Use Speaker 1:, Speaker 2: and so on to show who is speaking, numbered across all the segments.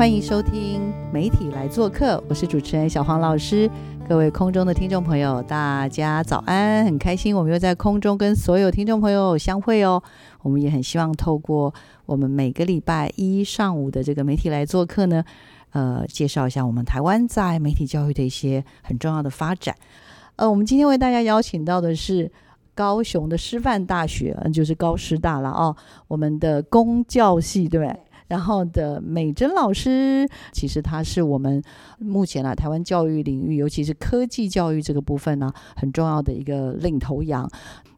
Speaker 1: 欢迎收听媒体来做客，我是主持人小黄老师。各位空中的听众朋友，大家早安！很开心我们又在空中跟所有听众朋友相会哦。我们也很希望透过我们每个礼拜一上午的这个媒体来做客呢，呃，介绍一下我们台湾在媒体教育的一些很重要的发展。呃，我们今天为大家邀请到的是高雄的师范大学，嗯，就是高师大了哦，我们的公教系，对不对？然后的美珍老师，其实他是我们目前啊台湾教育领域，尤其是科技教育这个部分呢，很重要的一个领头羊。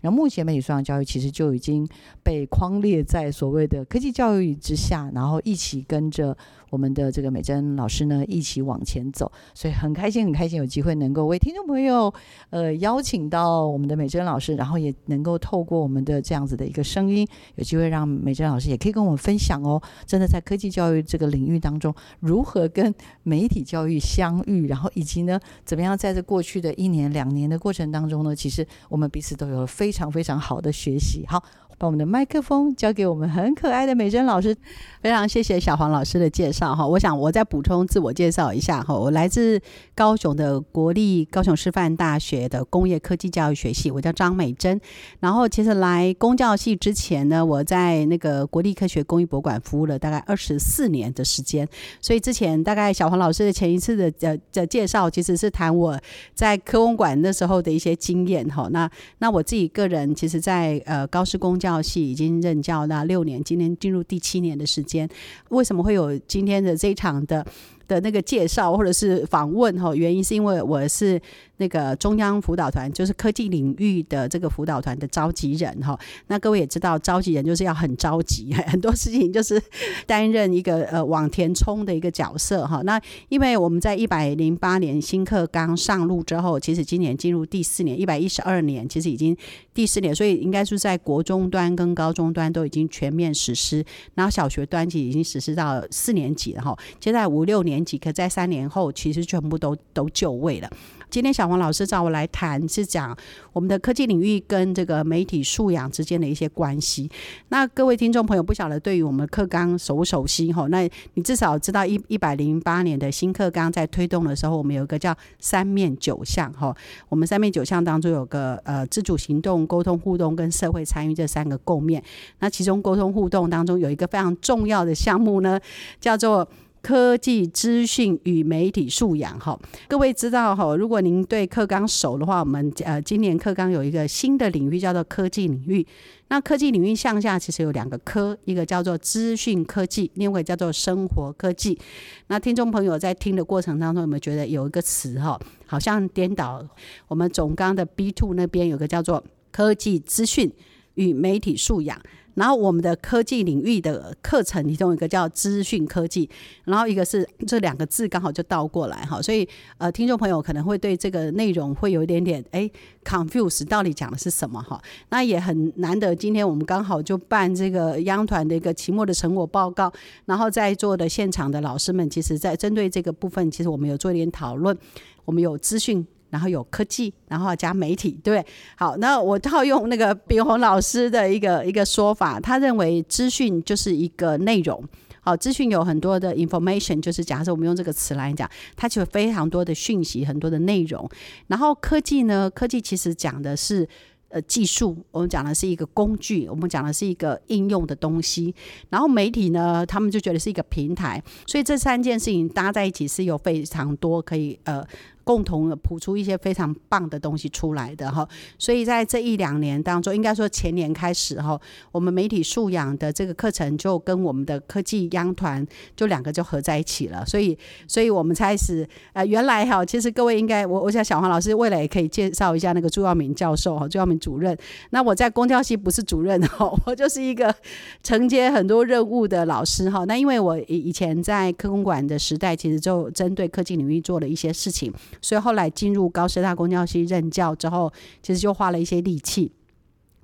Speaker 1: 然后目前媒体素养教育其实就已经被框列在所谓的科技教育之下，然后一起跟着我们的这个美珍老师呢一起往前走。所以很开心，很开心有机会能够为听众朋友呃邀请到我们的美珍老师，然后也能够透过我们的这样子的一个声音，有机会让美珍老师也可以跟我们分享哦。真的在科技教育这个领域当中，如何跟媒体教育相遇，然后以及呢怎么样在这过去的一年两年的过程当中呢，其实我们彼此都有非非常非常好的学习，好，把我们的麦克风交给我们很可爱的美珍老师。
Speaker 2: 非常谢谢小黄老师的介绍哈，我想我再补充自我介绍一下哈，我来自高雄的国立高雄师范大学的工业科技教育学系，我叫张美珍。然后其实来工教系之前呢，我在那个国立科学工艺博物馆服务了大概二十四年的时间，所以之前大概小黄老师的前一次的呃的介绍，其实是谈我在科工馆那时候的一些经验哈。那那我自己个人其实，在呃高师工教系已经任教那六年，今年进入第七年的时。间为什么会有今天的这一场的的那个介绍或者是访问哈？原因是因为我是。那个中央辅导团就是科技领域的这个辅导团的召集人哈，那各位也知道，召集人就是要很着急，很多事情就是担任一个呃往前冲的一个角色哈。那因为我们在一百零八年新课纲上路之后，其实今年进入第四年，一百一十二年，其实已经第四年，所以应该是在国中端跟高中端都已经全面实施，然后小学端其实已经实施到四年级了哈。接在五六年级，可在三年后，其实全部都都就位了。今天小黄老师找我来谈，是讲我们的科技领域跟这个媒体素养之间的一些关系。那各位听众朋友，不晓得对于我们课纲熟不熟悉哈？那你至少知道一一百零八年的新课纲在推动的时候，我们有一个叫三面九项哈。我们三面九项当中有个呃自主行动、沟通互动跟社会参与这三个构面。那其中沟通互动当中有一个非常重要的项目呢，叫做。科技资讯与媒体素养，哈，各位知道哈，如果您对课纲熟的话，我们呃今年课纲有一个新的领域叫做科技领域。那科技领域向下其实有两个科，一个叫做资讯科技，另外叫做生活科技。那听众朋友在听的过程当中，有没有觉得有一个词哈，好像颠倒？我们总纲的 B two 那边有个叫做科技资讯与媒体素养。然后我们的科技领域的课程，其中一个叫资讯科技，然后一个是这两个字刚好就倒过来哈，所以呃，听众朋友可能会对这个内容会有一点点哎 confuse，到底讲的是什么哈？那也很难得，今天我们刚好就办这个央团的一个期末的成果报告，然后在座的现场的老师们，其实在针对这个部分，其实我们有做一点讨论，我们有资讯。然后有科技，然后加媒体，对不对？好，那我套用那个炳宏老师的一个一个说法，他认为资讯就是一个内容。好，资讯有很多的 information，就是假设我们用这个词来讲，它就有非常多的讯息，很多的内容。然后科技呢，科技其实讲的是。呃，技术我们讲的是一个工具，我们讲的是一个应用的东西。然后媒体呢，他们就觉得是一个平台。所以这三件事情搭在一起是有非常多可以呃共同地谱出一些非常棒的东西出来的哈。所以在这一两年当中，应该说前年开始哈，我们媒体素养的这个课程就跟我们的科技央团就两个就合在一起了。所以，所以我们开始呃，原来哈，其实各位应该我我想小黄老师未来也可以介绍一下那个朱耀明教授哈，朱耀明主任。那我在公教系不是主任哈，我就是一个承接很多任务的老师哈。那因为我以以前在科工馆的时代，其实就针对科技领域做了一些事情，所以后来进入高师大公教系任教之后，其实就花了一些力气，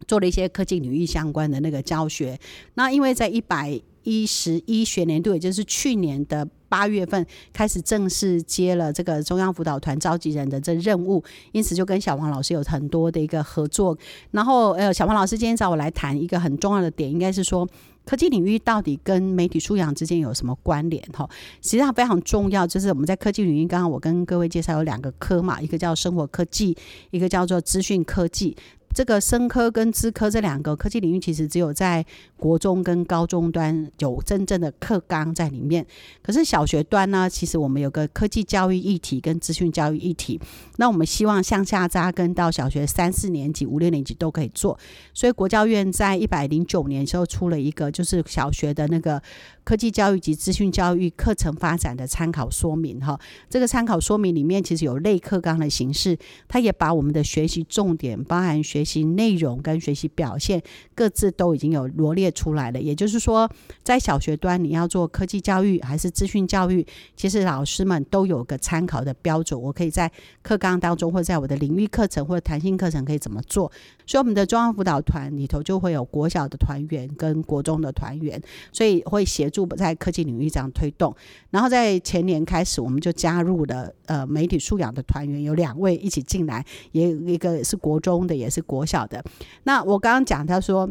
Speaker 2: 做了一些科技领域相关的那个教学。那因为在一百一十一学年度，也就是去年的八月份开始正式接了这个中央辅导团召集人的这任务，因此就跟小黄老师有很多的一个合作。然后，呃，小黄老师今天找我来谈一个很重要的点，应该是说科技领域到底跟媒体素养之间有什么关联？哈，实际上非常重要，就是我们在科技领域，刚刚我跟各位介绍有两个科嘛，一个叫生活科技，一个叫做资讯科技。这个生科跟资科这两个科技领域，其实只有在国中跟高中端有真正的课纲在里面。可是小学端呢，其实我们有个科技教育议题跟资讯教育议题。那我们希望向下扎根到小学三四年级、五六年级都可以做。所以国教院在一百零九年时候出了一个，就是小学的那个科技教育及资讯教育课程发展的参考说明。哈，这个参考说明里面其实有类课纲的形式，它也把我们的学习重点，包含学习内容跟学习表现各自都已经有罗列出来了。也就是说，在小学端你要做科技教育还是资讯教育，其实老师们都有个参考的标准。我可以在课纲当中，或在我的领域课程或者弹性课程可以怎么做。所以我们的中央辅导团里头就会有国小的团员跟国中的团员，所以会协助在科技领域这样推动。然后在前年开始，我们就加入了呃媒体素养的团员，有两位一起进来，也有一个是国中的，也是国小的。那我刚刚讲他说。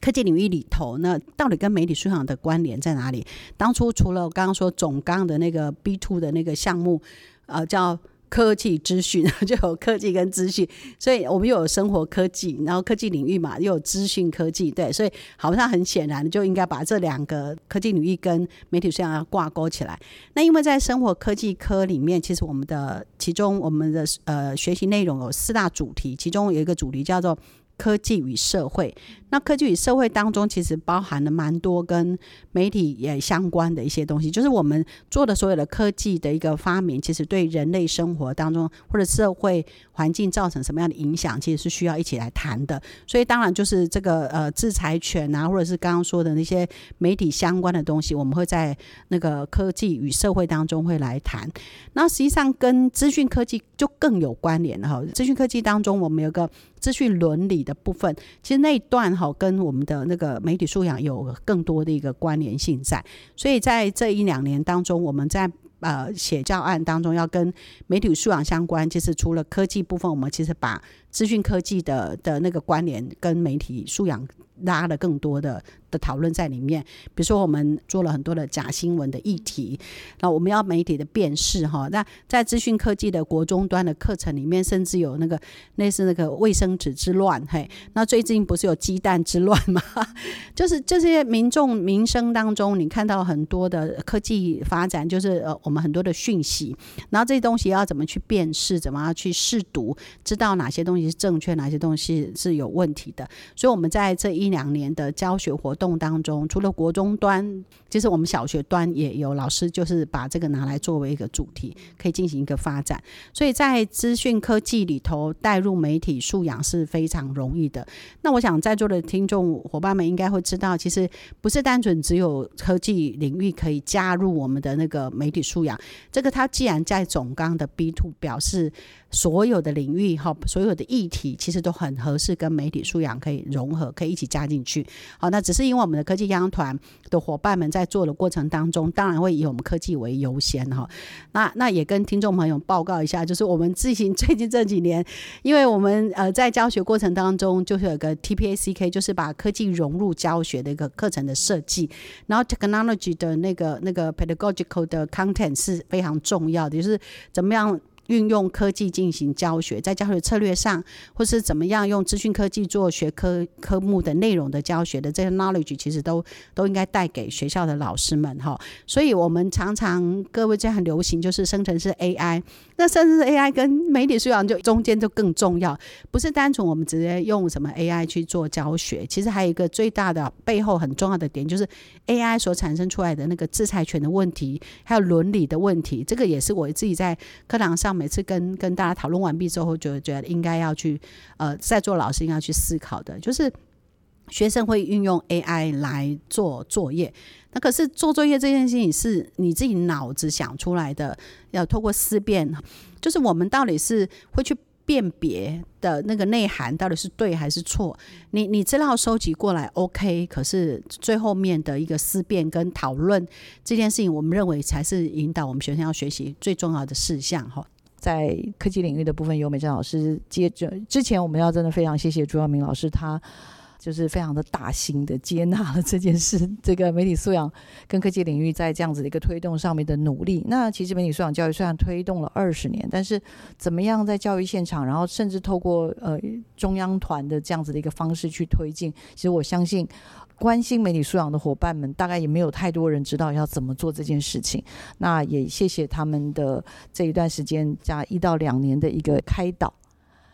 Speaker 2: 科技领域里头，那到底跟媒体素养的关联在哪里？当初除了我刚刚说总纲的那个 B two 的那个项目，呃，叫科技资讯，就有科技跟资讯，所以我们又有生活科技，然后科技领域嘛，又有资讯科技，对，所以好像很显然就应该把这两个科技领域跟媒体素养要挂钩起来。那因为在生活科技科里面，其实我们的其中我们的呃学习内容有四大主题，其中有一个主题叫做科技与社会。那科技与社会当中，其实包含了蛮多跟媒体也相关的一些东西，就是我们做的所有的科技的一个发明，其实对人类生活当中或者社会环境造成什么样的影响，其实是需要一起来谈的。所以当然就是这个呃制裁权啊，或者是刚刚说的那些媒体相关的东西，我们会在那个科技与社会当中会来谈。那实际上跟资讯科技就更有关联了哈。资讯科技当中，我们有个资讯伦理的部分，其实那一段哈。跟我们的那个媒体素养有更多的一个关联性在，所以在这一两年当中，我们在呃写教案当中要跟媒体素养相关，就是除了科技部分，我们其实把资讯科技的的那个关联跟媒体素养拉了更多的。的讨论在里面，比如说我们做了很多的假新闻的议题，那我们要媒体的辨识哈。那在资讯科技的国中端的课程里面，甚至有那个类似那个卫生纸之乱，嘿，那最近不是有鸡蛋之乱吗？就是这些民众民生当中，你看到很多的科技发展，就是呃我们很多的讯息，然后这些东西要怎么去辨识，怎么样去试读，知道哪些东西是正确，哪些东西是有问题的。所以我们在这一两年的教学活动。动当中，除了国中端，其实我们小学端也有老师，就是把这个拿来作为一个主题，可以进行一个发展。所以在资讯科技里头带入媒体素养是非常容易的。那我想在座的听众伙伴们应该会知道，其实不是单纯只有科技领域可以加入我们的那个媒体素养。这个它既然在总纲的 B two 表示。所有的领域哈，所有的议题其实都很合适跟媒体素养可以融合，可以一起加进去。好，那只是因为我们的科技央团的伙伴们在做的过程当中，当然会以我们科技为优先哈。那那也跟听众朋友报告一下，就是我们自行最近这几年，因为我们呃在教学过程当中，就是有个 TPACK，就是把科技融入教学的一个课程的设计，然后 technology 的那个那个 pedagogical 的 content 是非常重要的，就是怎么样。运用科技进行教学，在教学策略上，或是怎么样用资讯科技做学科科目的内容的教学的这些 knowledge，其实都都应该带给学校的老师们哈。所以，我们常常各位这样很流行，就是生成式 AI。那生成式 AI 跟媒体素养就中间就更重要，不是单纯我们直接用什么 AI 去做教学，其实还有一个最大的背后很重要的点，就是 AI 所产生出来的那个制裁权的问题，还有伦理的问题。这个也是我自己在课堂上每次跟跟大家讨论完毕之后，就觉得应该要去呃，在座老师应该去思考的，就是学生会运用 AI 来做作业。那可是做作业这件事情是你自己脑子想出来的，要透过思辨，就是我们到底是会去辨别的那个内涵到底是对还是错？你你资料收集过来 OK，可是最后面的一个思辨跟讨论这件事情，我们认为才是引导我们学生要学习最重要的事项哈。
Speaker 1: 在科技领域的部分，由美珍老师接着之前，我们要真的非常谢谢朱耀明老师他。就是非常的大心的接纳了这件事，这个媒体素养跟科技领域在这样子的一个推动上面的努力。那其实媒体素养教育虽然推动了二十年，但是怎么样在教育现场，然后甚至透过呃中央团的这样子的一个方式去推进，其实我相信关心媒体素养的伙伴们，大概也没有太多人知道要怎么做这件事情。那也谢谢他们的这一段时间加一到两年的一个开导。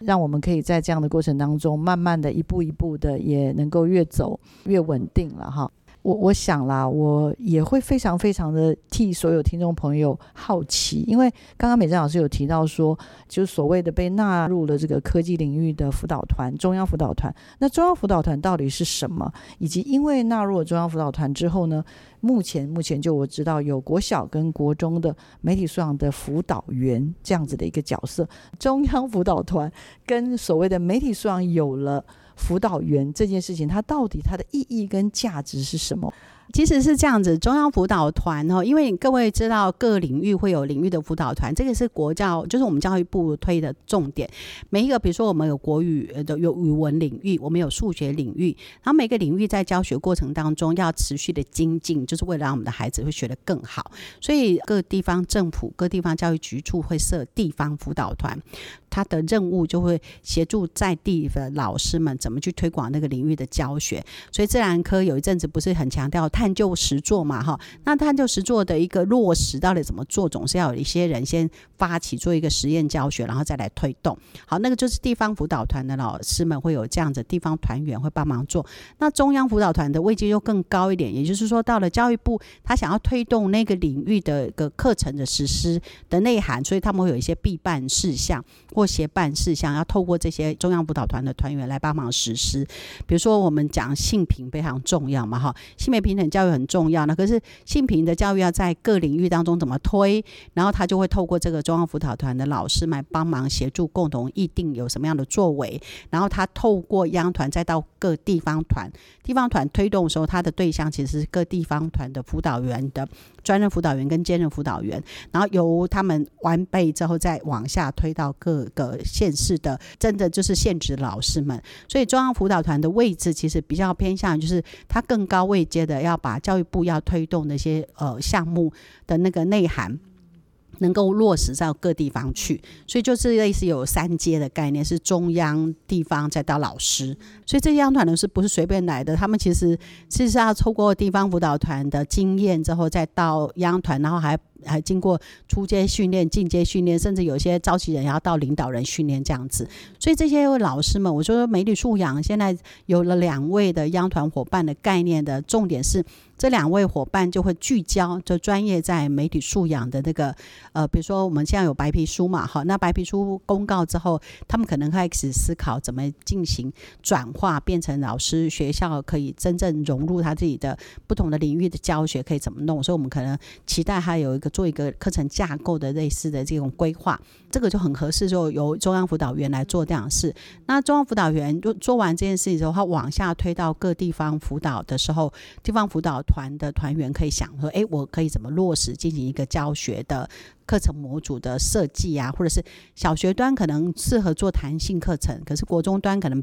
Speaker 1: 让我们可以在这样的过程当中，慢慢的一步一步的，也能够越走越稳定了哈。我我想啦，我也会非常非常的替所有听众朋友好奇，因为刚刚美珍老师有提到说，就是所谓的被纳入了这个科技领域的辅导团，中央辅导团。那中央辅导团到底是什么？以及因为纳入了中央辅导团之后呢，目前目前就我知道有国小跟国中的媒体素养的辅导员这样子的一个角色，中央辅导团跟所谓的媒体素养有了。辅导员这件事情，它到底它的意义跟价值是什么？
Speaker 2: 其实是这样子，中央辅导团哦，因为各位知道各领域会有领域的辅导团，这个是国教，就是我们教育部推的重点。每一个，比如说我们有国语的，有语文领域，我们有数学领域，然后每个领域在教学过程当中要持续的精进，就是为了让我们的孩子会学得更好。所以各地方政府、各地方教育局处会设地方辅导团，他的任务就会协助在地的老师们怎么去推广那个领域的教学。所以自然科有一阵子不是很强调。探究实做嘛，哈，那探究实做的一个落实到底怎么做，总是要有一些人先发起做一个实验教学，然后再来推动。好，那个就是地方辅导团的老师们会有这样子，地方团员会帮忙做。那中央辅导团的位阶又更高一点，也就是说，到了教育部，他想要推动那个领域的一个课程的实施的内涵，所以他们会有一些必办事项或协办事项，要透过这些中央辅导团的团员来帮忙实施。比如说，我们讲性平非常重要嘛，哈，性别平教育很重要，呢？可是性平的教育要在各领域当中怎么推，然后他就会透过这个中央辅导团的老师来帮忙协助，共同议定有什么样的作为，然后他透过央团再到各地方团，地方团推动的时候，他的对象其实是各地方团的辅导员的专任辅导员跟兼任辅导员，然后由他们完备之后再往下推到各个县市的，真的就是现职老师们，所以中央辅导团的位置其实比较偏向就是他更高位阶的要。把教育部要推动那些呃项目的那个内涵，能够落实到各地方去，所以就是类似有三阶的概念，是中央、地方再到老师。所以这些央团呢是不是随便来的？他们其实其实要透过地方辅导团的经验之后，再到央团，然后还。还经过初阶训练、进阶训练，甚至有些召集人要到领导人训练这样子。所以这些老师们，我说媒体素养现在有了两位的央团伙伴的概念的重点是，这两位伙伴就会聚焦，就专业在媒体素养的那个呃，比如说我们现在有白皮书嘛，好，那白皮书公告之后，他们可能开始思考怎么进行转化，变成老师学校可以真正融入他自己的不同的领域的教学可以怎么弄。所以我们可能期待他有一个。做一个课程架构的类似的这种规划，这个就很合适，就由中央辅导员来做这样的事。那中央辅导员就做完这件事情之后，他往下推到各地方辅导的时候，地方辅导团的团员可以想说：，哎，我可以怎么落实进行一个教学的？课程模组的设计啊，或者是小学端可能适合做弹性课程，可是国中端可能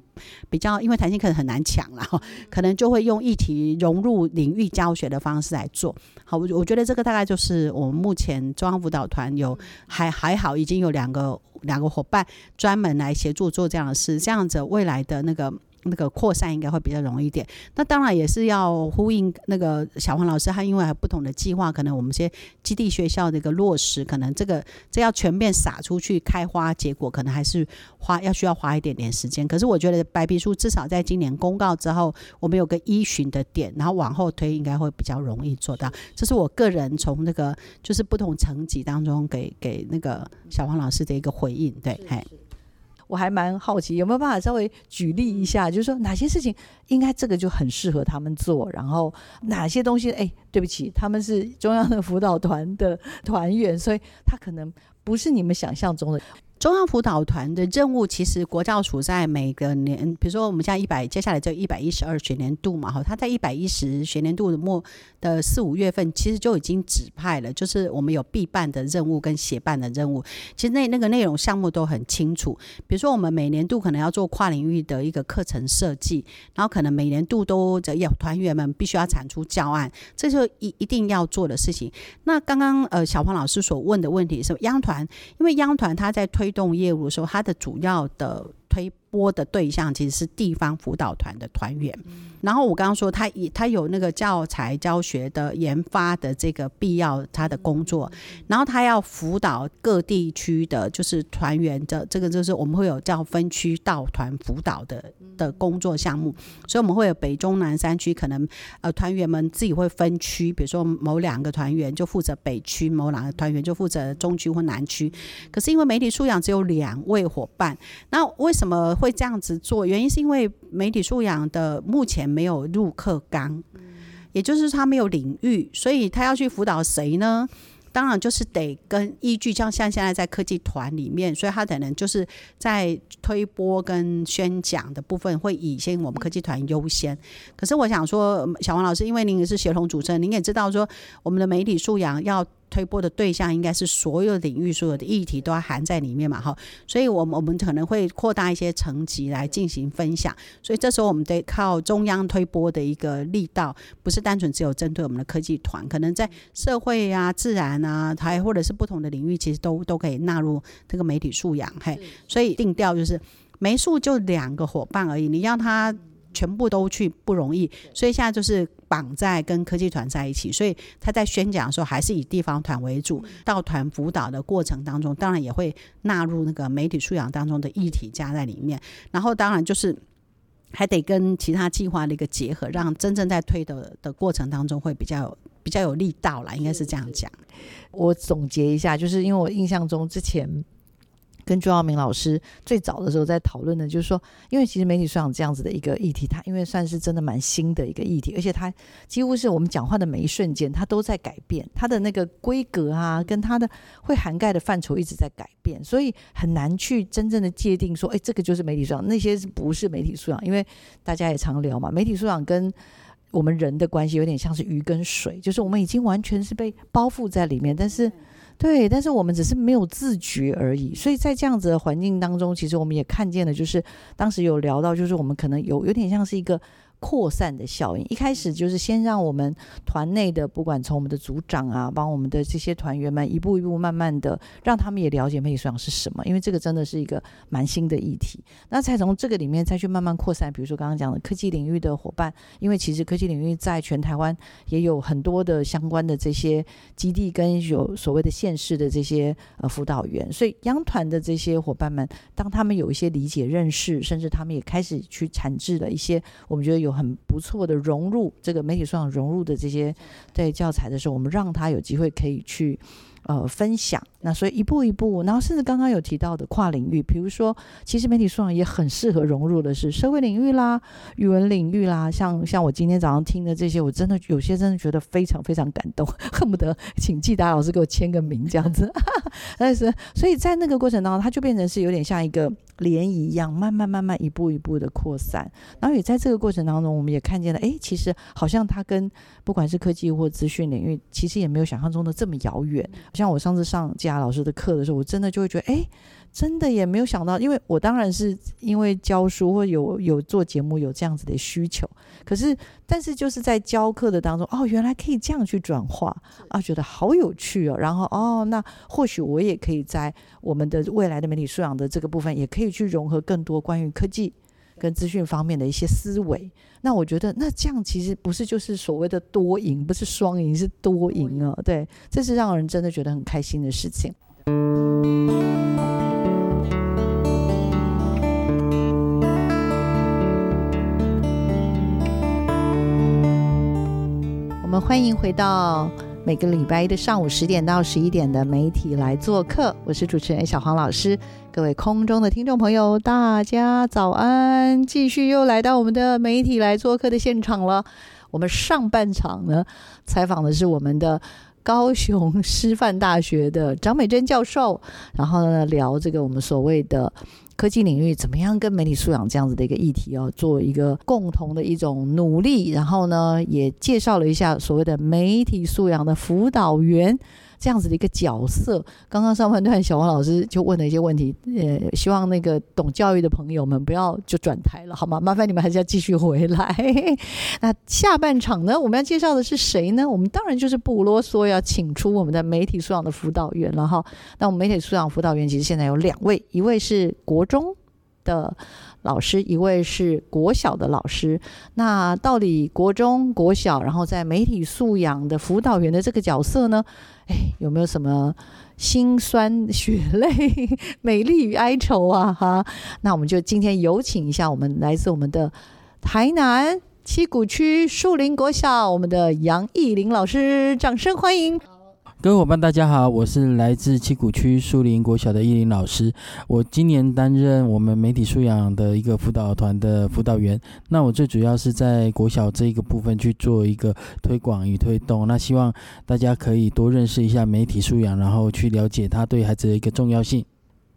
Speaker 2: 比较因为弹性课程很难抢了，可能就会用议题融入领域教学的方式来做。好，我我觉得这个大概就是我们目前中央辅导团有还还好，已经有两个两个伙伴专门来协助做这样的事，这样子未来的那个。那个扩散应该会比较容易一点。那当然也是要呼应那个小黄老师，他因为还有不同的计划，可能我们些基地学校的一个落实，可能这个这要全面撒出去开花结果，可能还是花要需要花一点点时间。可是我觉得白皮书至少在今年公告之后，我们有个依循的点，然后往后推应该会比较容易做到。这是我个人从那个就是不同层级当中给给那个小黄老师的一个回应，对，哎。
Speaker 1: 我还蛮好奇，有没有办法稍微举例一下，就是说哪些事情应该这个就很适合他们做，然后哪些东西，哎，对不起，他们是中央的辅导团的团员，所以他可能不是你们想象中的。
Speaker 2: 中央辅导团的任务，其实国教署在每个年，比如说我们现在一百，接下来就一百一十二学年度嘛，哈，他在一百一十学年度的末的四五月份，其实就已经指派了，就是我们有必办的任务跟协办的任务，其实那那个内容项目都很清楚。比如说我们每年度可能要做跨领域的一个课程设计，然后可能每年度都要团员们必须要产出教案，这就一一定要做的事情。那刚刚呃小黄老师所问的问题是央团，因为央团他在推。推动业务的时候，它的主要的推。播的对象其实是地方辅导团的团员，然后我刚刚说他以他有那个教材教学的研发的这个必要，他的工作，然后他要辅导各地区的就是团员的这个就是我们会有叫分区到团辅导的的工作项目，所以我们会有北中南三区，可能呃团员们自己会分区，比如说某两个团员就负责北区，某两个团员就负责中区或南区，可是因为媒体素养只有两位伙伴，那为什么？么会这样子做，原因是因为媒体素养的目前没有入课纲，也就是他没有领域，所以他要去辅导谁呢？当然就是得跟依据，像像现在在科技团里面，所以他可能就是在推播跟宣讲的部分会以先我们科技团优先。可是我想说，小王老师，因为您也是协同主持人，您也知道说我们的媒体素养要。推播的对象应该是所有领域、所有的议题都要含在里面嘛，哈，所以，我们我们可能会扩大一些层级来进行分享，所以这时候我们得靠中央推播的一个力道，不是单纯只有针对我们的科技团，可能在社会啊、自然啊，还或者是不同的领域，其实都都可以纳入这个媒体素养，嘿，所以定调就是媒素就两个伙伴而已，你让他。全部都去不容易，所以现在就是绑在跟科技团在一起，所以他在宣讲的时候还是以地方团为主。到团辅导的过程当中，当然也会纳入那个媒体素养当中的议题加在里面。然后当然就是还得跟其他计划的一个结合，让真正在推的的过程当中会比较有比较有力道啦，应该是这样讲。
Speaker 1: 我总结一下，就是因为我印象中之前。跟朱耀明老师最早的时候在讨论的，就是说，因为其实媒体素养这样子的一个议题，它因为算是真的蛮新的一个议题，而且它几乎是我们讲话的每一瞬间，它都在改变，它的那个规格啊，跟它的会涵盖的范畴一直在改变，所以很难去真正的界定说，哎，这个就是媒体素养，那些是不是媒体素养，因为大家也常聊嘛，媒体素养跟我们人的关系有点像是鱼跟水，就是我们已经完全是被包覆在里面，但是。对，但是我们只是没有自觉而已，所以在这样子的环境当中，其实我们也看见了，就是当时有聊到，就是我们可能有有点像是一个。扩散的效应，一开始就是先让我们团内的，不管从我们的组长啊，帮我们的这些团员们，一步一步慢慢的，让他们也了解媒体素养是什么，因为这个真的是一个蛮新的议题。那才从这个里面再去慢慢扩散，比如说刚刚讲的科技领域的伙伴，因为其实科技领域在全台湾也有很多的相关的这些基地跟有所谓的县市的这些呃辅导员，所以央团的这些伙伴们，当他们有一些理解认识，甚至他们也开始去产制了一些，我们觉得有。有很不错的融入这个媒体素养融入的这些对教材的时候，我们让他有机会可以去呃分享。那所以一步一步，然后甚至刚刚有提到的跨领域，比如说，其实媒体素养也很适合融入的是社会领域啦、语文领域啦。像像我今天早上听的这些，我真的有些真的觉得非常非常感动，恨不得请季达老师给我签个名这样子。但是，所以在那个过程当中，它就变成是有点像一个。涟漪一样，慢慢慢慢一步一步的扩散。然后也在这个过程当中，我们也看见了，哎，其实好像它跟不管是科技或资讯领域，其实也没有想象中的这么遥远。像我上次上佳老师的课的时候，我真的就会觉得，哎。真的也没有想到，因为我当然是因为教书或有有做节目有这样子的需求，可是但是就是在教课的当中，哦，原来可以这样去转化啊，觉得好有趣哦。然后哦，那或许我也可以在我们的未来的媒体素养的这个部分，也可以去融合更多关于科技跟资讯方面的一些思维。那我觉得那这样其实不是就是所谓的多赢，不是双赢，是多赢啊。对，这是让人真的觉得很开心的事情。欢迎回到每个礼拜一的上午十点到十一点的媒体来做客，我是主持人小黄老师。各位空中的听众朋友，大家早安！继续又来到我们的媒体来做客的现场了。我们上半场呢，采访的是我们的高雄师范大学的张美珍教授，然后呢聊这个我们所谓的。科技领域怎么样跟媒体素养这样子的一个议题哦，做一个共同的一种努力，然后呢，也介绍了一下所谓的媒体素养的辅导员。这样子的一个角色，刚刚上半段小王老师就问了一些问题，呃，希望那个懂教育的朋友们不要就转台了，好吗？麻烦你们还是要继续回来。那下半场呢，我们要介绍的是谁呢？我们当然就是不啰嗦，要请出我们的媒体素养的辅导员了哈。那我们媒体素养辅导员其实现在有两位，一位是国中的。老师一位是国小的老师，那到底国中、国小，然后在媒体素养的辅导员的这个角色呢？哎，有没有什么辛酸血泪、美丽与哀愁啊？哈，那我们就今天有请一下我们来自我们的台南七股区树林国小我们的杨艺林老师，掌声欢迎。
Speaker 3: 各位伙伴，大家好，我是来自七股区树林国小的依林老师。我今年担任我们媒体素养的一个辅导团的辅导员。那我最主要是在国小这一个部分去做一个推广与推动。那希望大家可以多认识一下媒体素养，然后去了解它对孩子的一个重要性。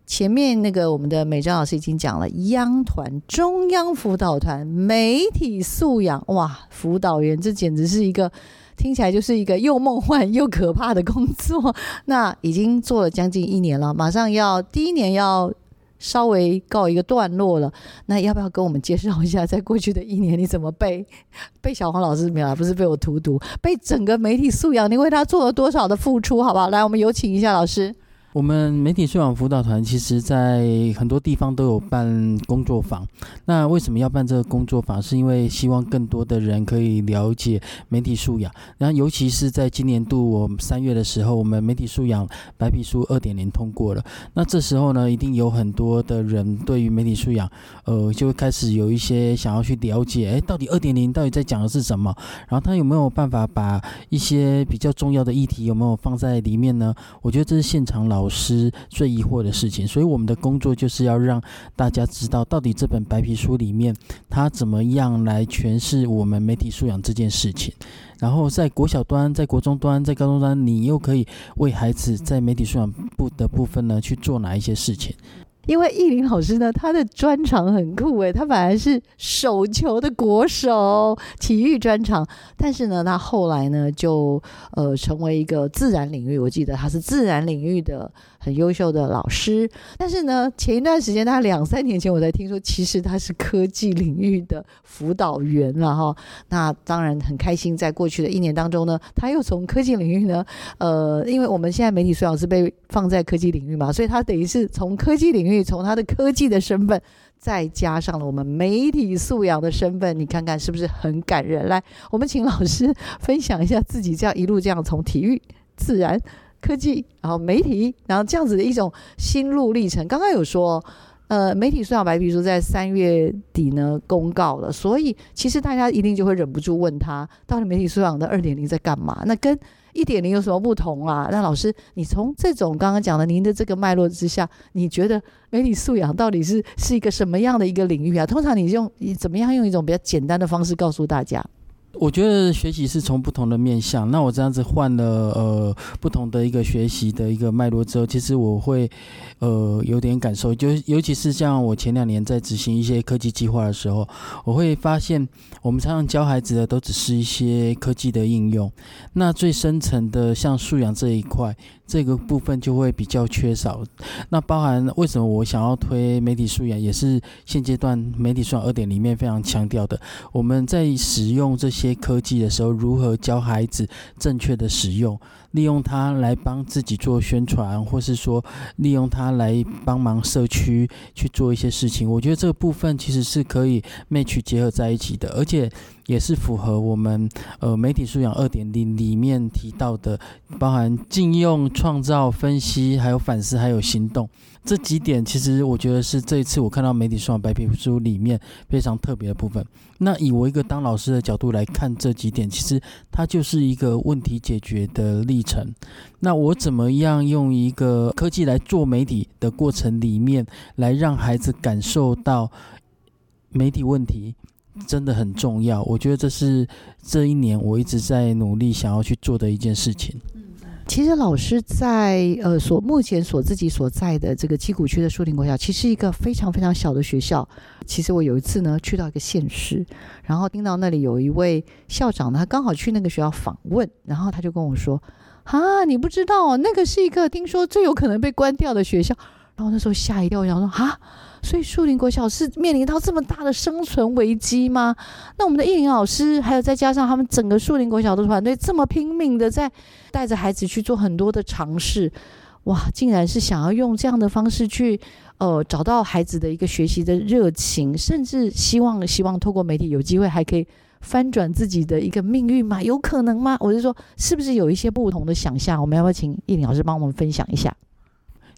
Speaker 1: 前面那个我们的美章老师已经讲了，央团中央辅导团媒体素养，哇，辅导员这简直是一个。听起来就是一个又梦幻又可怕的工作。那已经做了将近一年了，马上要第一年要稍微告一个段落了。那要不要跟我们介绍一下，在过去的一年你怎么被 被小黄老师没有？不是被我荼毒，被整个媒体素养，你为他做了多少的付出？好不好？来，我们有请一下老师。
Speaker 3: 我们媒体素养辅导团其实，在很多地方都有办工作坊。那为什么要办这个工作坊？是因为希望更多的人可以了解媒体素养。然后，尤其是在今年度，我们三月的时候，我们媒体素养白皮书二点零通过了。那这时候呢，一定有很多的人对于媒体素养，呃，就会开始有一些想要去了解，哎，到底二点零到底在讲的是什么？然后他有没有办法把一些比较重要的议题有没有放在里面呢？我觉得这是现场老。老师最疑惑的事情，所以我们的工作就是要让大家知道，到底这本白皮书里面它怎么样来诠释我们媒体素养这件事情。然后在国小端、在国中端、在高中端，你又可以为孩子在媒体素养部的部分呢去做哪一些事情？
Speaker 1: 因为易林老师呢，他的专长很酷诶，他本来是手球的国手，体育专长，但是呢，他后来呢就呃成为一个自然领域，我记得他是自然领域的。很优秀的老师，但是呢，前一段时间，他两三年前我才听说，其实他是科技领域的辅导员了哈。那当然很开心，在过去的一年当中呢，他又从科技领域呢，呃，因为我们现在媒体素养是被放在科技领域嘛，所以他等于是从科技领域，从他的科技的身份，再加上了我们媒体素养的身份，你看看是不是很感人？来，我们请老师分享一下自己这样一路这样从体育、自然。科技，然后媒体，然后这样子的一种心路历程。刚刚有说，呃，媒体素养白皮书在三月底呢公告了，所以其实大家一定就会忍不住问他，到底媒体素养的二点零在干嘛？那跟一点零有什么不同啊？那老师，你从这种刚刚讲的您的这个脉络之下，你觉得媒体素养到底是是一个什么样的一个领域啊？通常你用你怎么样用一种比较简单的方式告诉大家？
Speaker 3: 我觉得学习是从不同的面向。那我这样子换了呃不同的一个学习的一个脉络之后，其实我会呃有点感受，就尤其是像我前两年在执行一些科技计划的时候，我会发现我们常常教孩子的都只是一些科技的应用，那最深层的像素养这一块。这个部分就会比较缺少。那包含为什么我想要推媒体素养，也是现阶段媒体素养二点里面非常强调的。我们在使用这些些科技的时候，如何教孩子正确的使用，利用它来帮自己做宣传，或是说利用它来帮忙社区去做一些事情。我觉得这个部分其实是可以 match 结合在一起的，而且。也是符合我们呃媒体素养二点零里面提到的，包含禁用、创造、分析，还有反思，还有行动这几点。其实我觉得是这一次我看到媒体素养白皮书里面非常特别的部分。那以我一个当老师的角度来看这几点，其实它就是一个问题解决的例历程。那我怎么样用一个科技来做媒体的过程里面，来让孩子感受到媒体问题？真的很重要，我觉得这是这一年我一直在努力想要去做的一件事情。
Speaker 1: 其实老师在呃所目前所自己所在的这个七谷区的树林国小，其实一个非常非常小的学校。其实我有一次呢去到一个县市，然后听到那里有一位校长呢，他刚好去那个学校访问，然后他就跟我说：“啊，你不知道，那个是一个听说最有可能被关掉的学校。”然后那时候吓一跳，我想说：“啊。”所以树林国小是面临到这么大的生存危机吗？那我们的艺林老师，还有再加上他们整个树林国小的团队，这么拼命的在带着孩子去做很多的尝试，哇，竟然是想要用这样的方式去，呃，找到孩子的一个学习的热情，甚至希望希望透过媒体有机会还可以翻转自己的一个命运吗？有可能吗？我是说，是不是有一些不同的想象？我们要不要请叶林老师帮我们分享一下？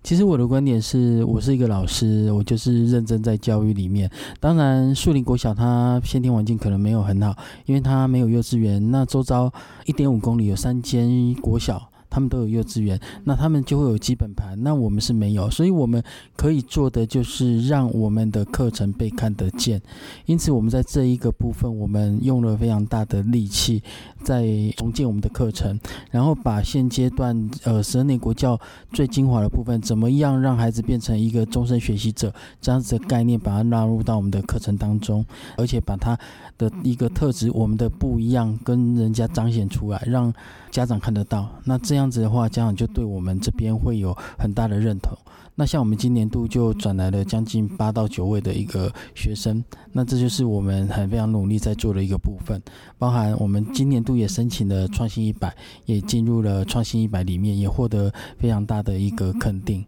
Speaker 3: 其实我的观点是，我是一个老师，我就是认真在教育里面。当然，树林国小它先天环境可能没有很好，因为它没有幼稚园。那周遭一点五公里有三间国小。他们都有幼稚园，那他们就会有基本盘，那我们是没有，所以我们可以做的就是让我们的课程被看得见。因此，我们在这一个部分，我们用了非常大的力气在重建我们的课程，然后把现阶段呃十二年国教最精华的部分，怎么样让孩子变成一个终身学习者这样子的概念，把它纳入到我们的课程当中，而且把它的一个特质，我们的不一样跟人家彰显出来，让家长看得到。那这样。子的话，家长就对我们这边会有很大的认同。那像我们今年度就转来了将近八到九位的一个学生，那这就是我们很非常努力在做的一个部分。包含我们今年度也申请了创新一百，也进入了创新一百里面，也获得非常大的一个肯定。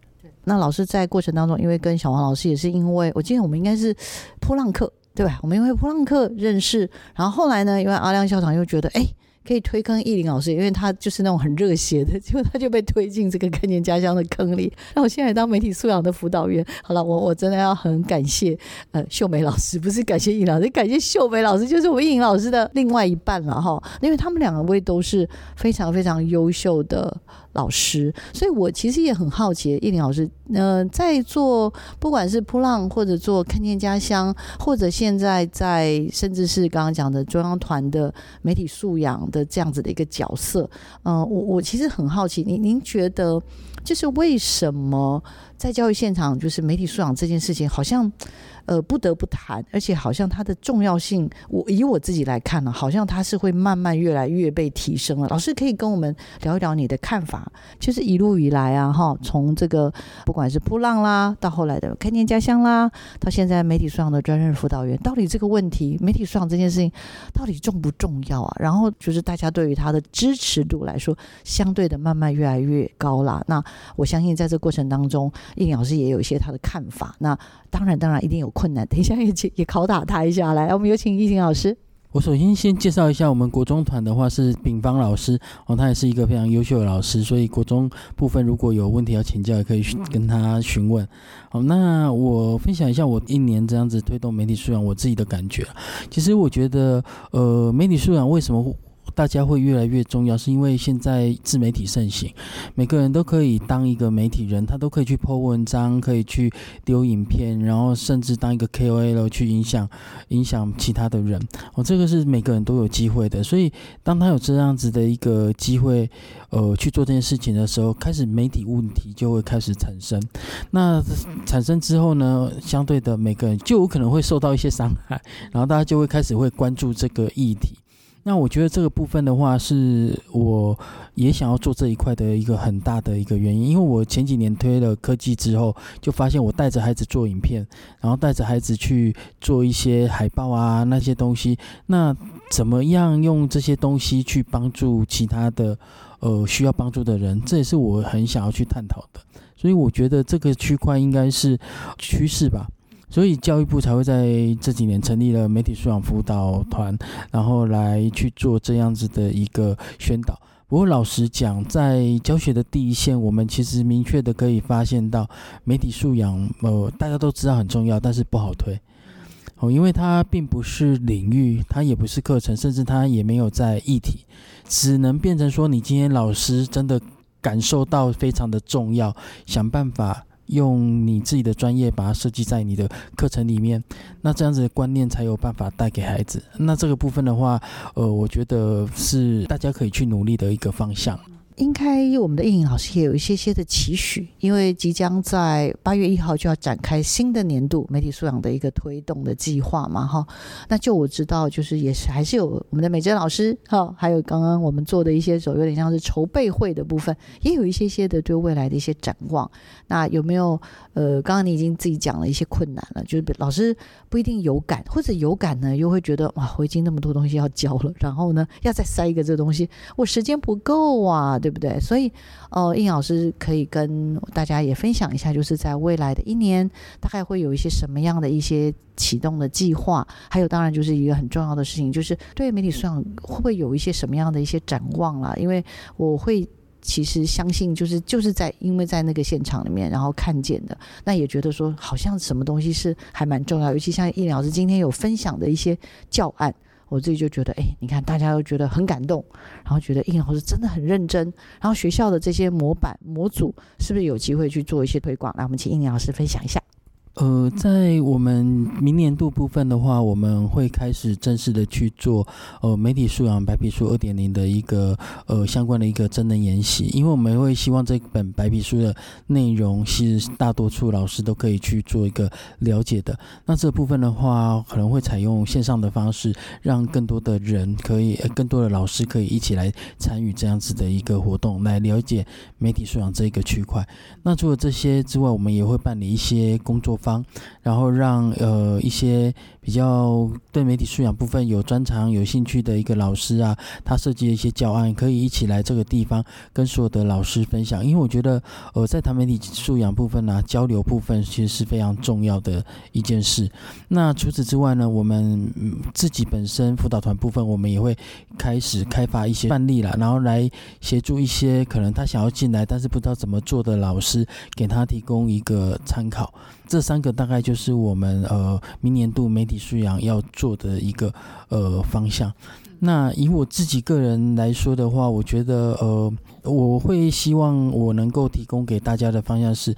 Speaker 1: 那老师在过程当中，因为跟小王老师也是因为，我记得我们应该是波浪课，对吧？我们因为普朗克认识，然后后来呢，因为阿亮校长又觉得，哎。可以推坑艺林老师，因为他就是那种很热血的，结果他就被推进这个看见家乡的坑里。那我现在当媒体素养的辅导员，好了，我我真的要很感谢呃秀梅老师，不是感谢艺老师，感谢秀梅老师，就是我艺林老师的另外一半了哈，因为他们两位都是非常非常优秀的。老师，所以我其实也很好奇，叶林老师，呃，在做不管是扑浪，或者做看见家乡，或者现在在，甚至是刚刚讲的中央团的媒体素养的这样子的一个角色，嗯，我我其实很好奇，您您觉得，就是为什么在教育现场，就是媒体素养这件事情，好像？呃，不得不谈，而且好像它的重要性，我以我自己来看呢，好像它是会慢慢越来越被提升了。老师可以跟我们聊一聊你的看法，就是一路以来啊，哈，从这个不管是扑浪啦，到后来的看见家乡啦，到现在媒体素养的专任辅导员，到底这个问题，媒体素养这件事情到底重不重要啊？然后就是大家对于他的支持度来说，相对的慢慢越来越高啦。那我相信在这过程当中，叶老师也有一些他的看法。那当然，当然一定有。困难，等一下也也拷打他一下。来，我们有请易婷老师。
Speaker 3: 我首先先介绍一下，我们国中团的话是丙方老师哦，他也是一个非常优秀的老师，所以国中部分如果有问题要请教，也可以跟他询问。好，那我分享一下我一年这样子推动媒体素养我自己的感觉。其实我觉得，呃，媒体素养为什么？大家会越来越重要，是因为现在自媒体盛行，每个人都可以当一个媒体人，他都可以去 po 文章，可以去丢影片，然后甚至当一个 KOL 去影响影响其他的人。哦，这个是每个人都有机会的，所以当他有这样子的一个机会，呃，去做这件事情的时候，开始媒体问题就会开始产生。那产生之后呢，相对的每个人就有可能会受到一些伤害，然后大家就会开始会关注这个议题。那我觉得这个部分的话，是我也想要做这一块的一个很大的一个原因，因为我前几年推了科技之后，就发现我带着孩子做影片，然后带着孩子去做一些海报啊那些东西，那怎么样用这些东西去帮助其他的呃需要帮助的人，这也是我很想要去探讨的。所以我觉得这个区块应该是趋势吧。所以教育部才会在这几年成立了媒体素养辅导团，然后来去做这样子的一个宣导。不过老实讲，在教学的第一线，我们其实明确的可以发现到，媒体素养，呃，大家都知道很重要，但是不好推哦，因为它并不是领域，它也不是课程，甚至它也没有在议题，只能变成说，你今天老师真的感受到非常的重要，想办法。用你自己的专业把它设计在你的课程里面，那这样子的观念才有办法带给孩子。那这个部分的话，呃，我觉得是大家可以去努力的一个方向。
Speaker 1: 应该我们的应颖老师也有一些些的期许，因为即将在八月一号就要展开新的年度媒体素养的一个推动的计划嘛，哈。那就我知道，就是也是还是有我们的美珍老师，哈，还有刚刚我们做的一些手，有点像是筹备会的部分，也有一些些的对未来的一些展望。那有没有呃，刚刚你已经自己讲了一些困难了，就是老师不一定有感，或者有感呢，又会觉得哇，我已经那么多东西要教了，然后呢，要再塞一个这东西，我时间不够啊。对不对？所以，呃，应老师可以跟大家也分享一下，就是在未来的一年，大概会有一些什么样的一些启动的计划？还有，当然就是一个很重要的事情，就是对媒体素养会不会有一些什么样的一些展望啦？因为我会其实相信，就是就是在因为在那个现场里面，然后看见的，那也觉得说，好像什么东西是还蛮重要，尤其像应老师今天有分享的一些教案。我自己就觉得，哎，你看，大家都觉得很感动，然后觉得应老师真的很认真，然后学校的这些模板模组是不是有机会去做一些推广？来，我们请应老师分享一下。
Speaker 3: 呃，在我们明年度部分的话，我们会开始正式的去做呃媒体素养白皮书二点零的一个呃相关的一个真人研习，因为我们会希望这本白皮书的内容是大多数老师都可以去做一个了解的。那这部分的话，可能会采用线上的方式，让更多的人可以，更多的老师可以一起来参与这样子的一个活动，来了解媒体素养这一个区块。那除了这些之外，我们也会办理一些工作。方，然后让呃一些比较对媒体素养部分有专长、有兴趣的一个老师啊，他设计的一些教案，可以一起来这个地方跟所有的老师分享。因为我觉得，呃，在谈媒体素养部分呢，交流部分其实是非常重要的一件事。那除此之外呢，我们自己本身辅导团部分，我们也会开始开发一些范例了，然后来协助一些可能他想要进来但是不知道怎么做的老师，给他提供一个参考。这三个大概就是我们呃明年度媒体素养要做的一个呃方向。那以我自己个人来说的话，我觉得呃，我会希望我能够提供给大家的方向是，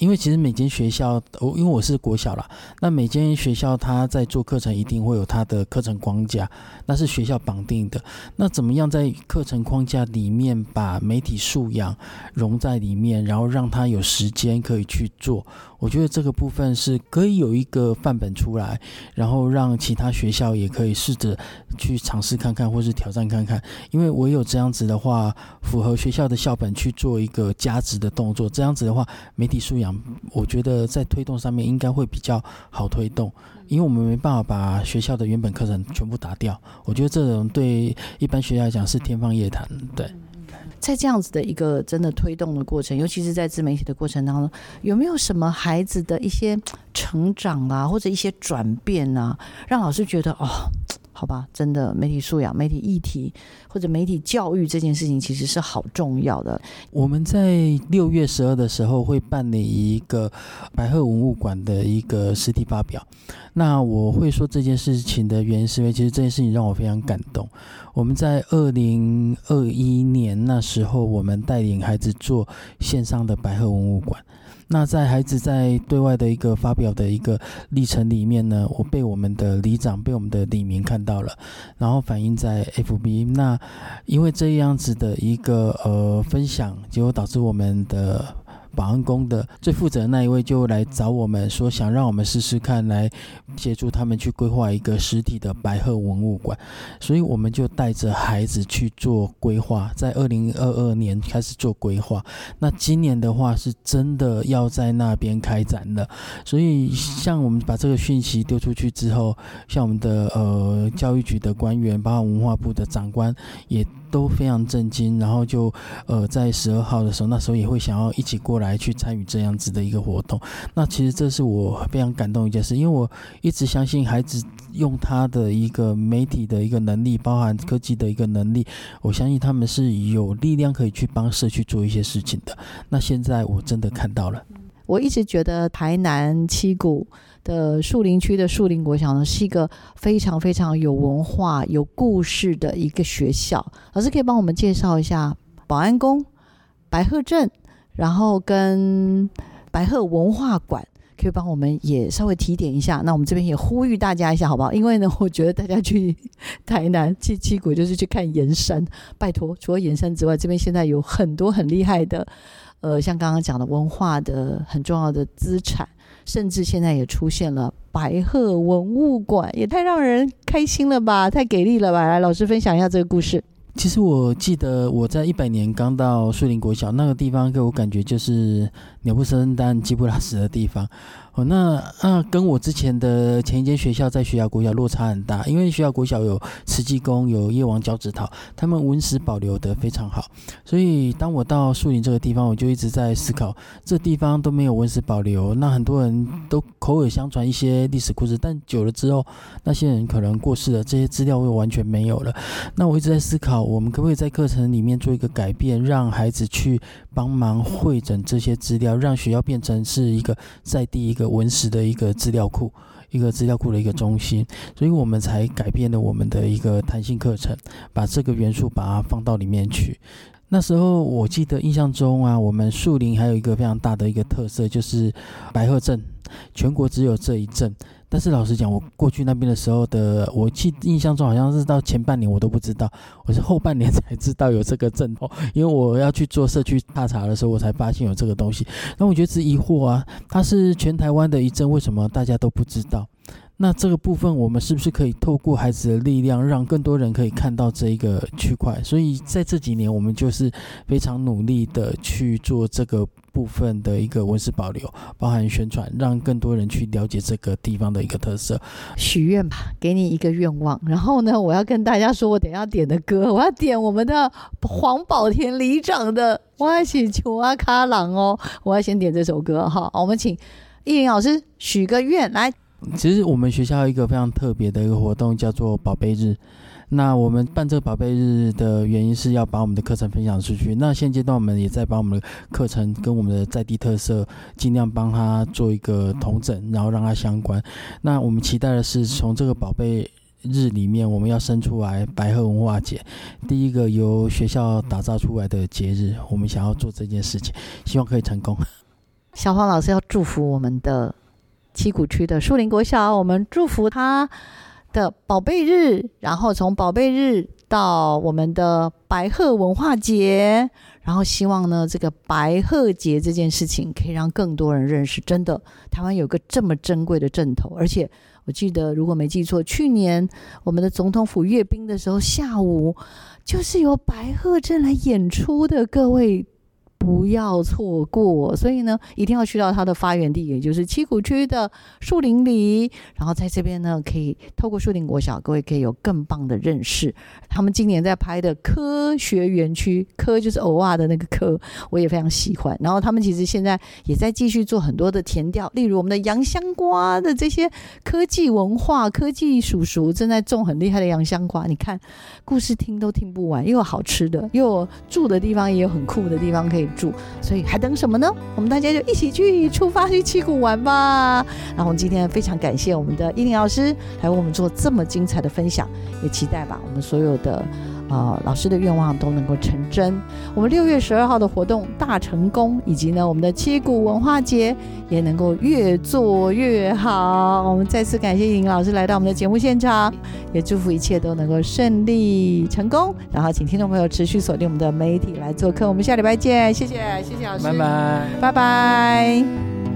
Speaker 3: 因为其实每间学校，我因为我是国小啦，那每间学校他在做课程一定会有他的课程框架，那是学校绑定的。那怎么样在课程框架里面把媒体素养融在里面，然后让他有时间可以去做？我觉得这个部分是可以有一个范本出来，然后让其他学校也可以试着去尝试看看，或是挑战看看。因为我有这样子的话，符合学校的校本去做一个加值的动作，这样子的话，媒体素养，我觉得在推动上面应该会比较好推动。因为我们没办法把学校的原本课程全部打掉，我觉得这种对一般学校来讲是天方夜谭。对。
Speaker 1: 在这样子的一个真的推动的过程，尤其是在自媒体的过程当中，有没有什么孩子的一些成长啊，或者一些转变啊，让老师觉得哦，好吧，真的媒体素养、媒体议题或者媒体教育这件事情，其实是好重要的。
Speaker 3: 我们在六月十二的时候会办理一个白鹤文物馆的一个实体发表。那我会说这件事情的原因，是因为其实这件事情让我非常感动。我们在二零二一年那时候，我们带领孩子做线上的白鹤文物馆。那在孩子在对外的一个发表的一个历程里面呢，我被我们的里长、被我们的李明看到了，然后反映在 FB。那因为这样子的一个呃分享，结果导致我们的。保安宫的最负责的那一位就来找我们说，想让我们试试看，来协助他们去规划一个实体的白鹤文物馆。所以我们就带着孩子去做规划，在二零二二年开始做规划。那今年的话，是真的要在那边开展了。所以，像我们把这个讯息丢出去之后，像我们的呃教育局的官员，包括文化部的长官也。都非常震惊，然后就呃在十二号的时候，那时候也会想要一起过来去参与这样子的一个活动。那其实这是我非常感动一件事，因为我一直相信孩子用他的一个媒体的一个能力，包含科技的一个能力，我相信他们是有力量可以去帮社区做一些事情的。那现在我真的看到了。
Speaker 1: 我一直觉得台南七股的树林区的树林国小呢，是一个非常非常有文化、有故事的一个学校。老师可以帮我们介绍一下保安宫、白鹤镇，然后跟白鹤文化馆，可以帮我们也稍微提点一下。那我们这边也呼吁大家一下，好不好？因为呢，我觉得大家去 台南去七股就是去看岩山，拜托，除了岩山之外，这边现在有很多很厉害的。呃，像刚刚讲的文化的很重要的资产，甚至现在也出现了白鹤文物馆，也太让人开心了吧，太给力了吧！来，老师分享一下这个故事。
Speaker 3: 其实我记得我在一百年刚到树林国小那个地方，给我感觉就是鸟不生蛋、鸡不拉屎的地方。哦，那那跟我之前的前一间学校在学校国小落差很大，因为学校国小有慈济宫、有叶王脚趾桃，他们文史保留的非常好。所以当我到树林这个地方，我就一直在思考，这地方都没有文史保留，那很多人都口耳相传一些历史故事，但久了之后，那些人可能过世了，这些资料又完全没有了。那我一直在思考，我们可不可以在课程里面做一个改变，让孩子去帮忙会诊这些资料，让学校变成是一个在地一个。文史的一个资料库，一个资料库的一个中心，所以我们才改变了我们的一个弹性课程，把这个元素把它放到里面去。那时候我记得印象中啊，我们树林还有一个非常大的一个特色，就是白鹤镇，全国只有这一镇。但是老实讲，我过去那边的时候的，我记印象中好像是到前半年我都不知道，我是后半年才知道有这个镇哦，因为我要去做社区踏查的时候，我才发现有这个东西。那我觉得是疑惑啊，它是全台湾的一镇，为什么大家都不知道？那这个部分，我们是不是可以透过孩子的力量，让更多人可以看到这一个区块？所以在这几年，我们就是非常努力的去做这个部分的一个文史保留，包含宣传，让更多人去了解这个地方的一个特色。
Speaker 1: 许愿吧，给你一个愿望。然后呢，我要跟大家说，我等下点的歌，我要点我们的黄宝田里长的《我爱请求阿卡朗》哦，我要先点这首歌哈。我们请易林老师许个愿来。
Speaker 3: 其实我们学校一个非常特别的一个活动，叫做宝贝日。那我们办这个宝贝日的原因是要把我们的课程分享出去。那现阶段我们也在把我们的课程跟我们的在地特色，尽量帮他做一个同整，然后让他相关。那我们期待的是从这个宝贝日里面，我们要生出来白鹤文化节，第一个由学校打造出来的节日。我们想要做这件事情，希望可以成功。
Speaker 1: 小黄老师要祝福我们的。七股区的树林国小，我们祝福他的宝贝日，然后从宝贝日到我们的白鹤文化节，然后希望呢，这个白鹤节这件事情可以让更多人认识。真的，台湾有个这么珍贵的镇头，而且我记得如果没记错，去年我们的总统府阅兵的时候，下午就是由白鹤镇来演出的，各位。不要错过。所以呢，一定要去到它的发源地，也就是七股区的树林里。然后在这边呢，可以透过树林国小，各位可以有更棒的认识。他们今年在拍的科学园区，科就是偶尔的那个科，我也非常喜欢。然后他们其实现在也在继续做很多的填调，例如我们的洋香瓜的这些科技文化、科技叔叔正在种很厉害的洋香瓜。你看，故事听都听不完，又有好吃的，又有住的地方，也有很酷的地方可以住。所以还等什么呢？我们大家就一起去出发去七谷玩吧。然后我们今天非常感谢我们的伊林老师来为我们做这么精彩的分享，也期待吧我们所有的。啊，老师的愿望都能够成真。我们六月十二号的活动大成功，以及呢，我们的七股文化节也能够越做越好。我们再次感谢尹老师来到我们的节目现场，也祝福一切都能够顺利成功。然后，请听众朋友持续锁定我们的媒体来做客。我们下礼拜见，谢谢，谢谢老师，
Speaker 3: 拜拜，
Speaker 1: 拜拜。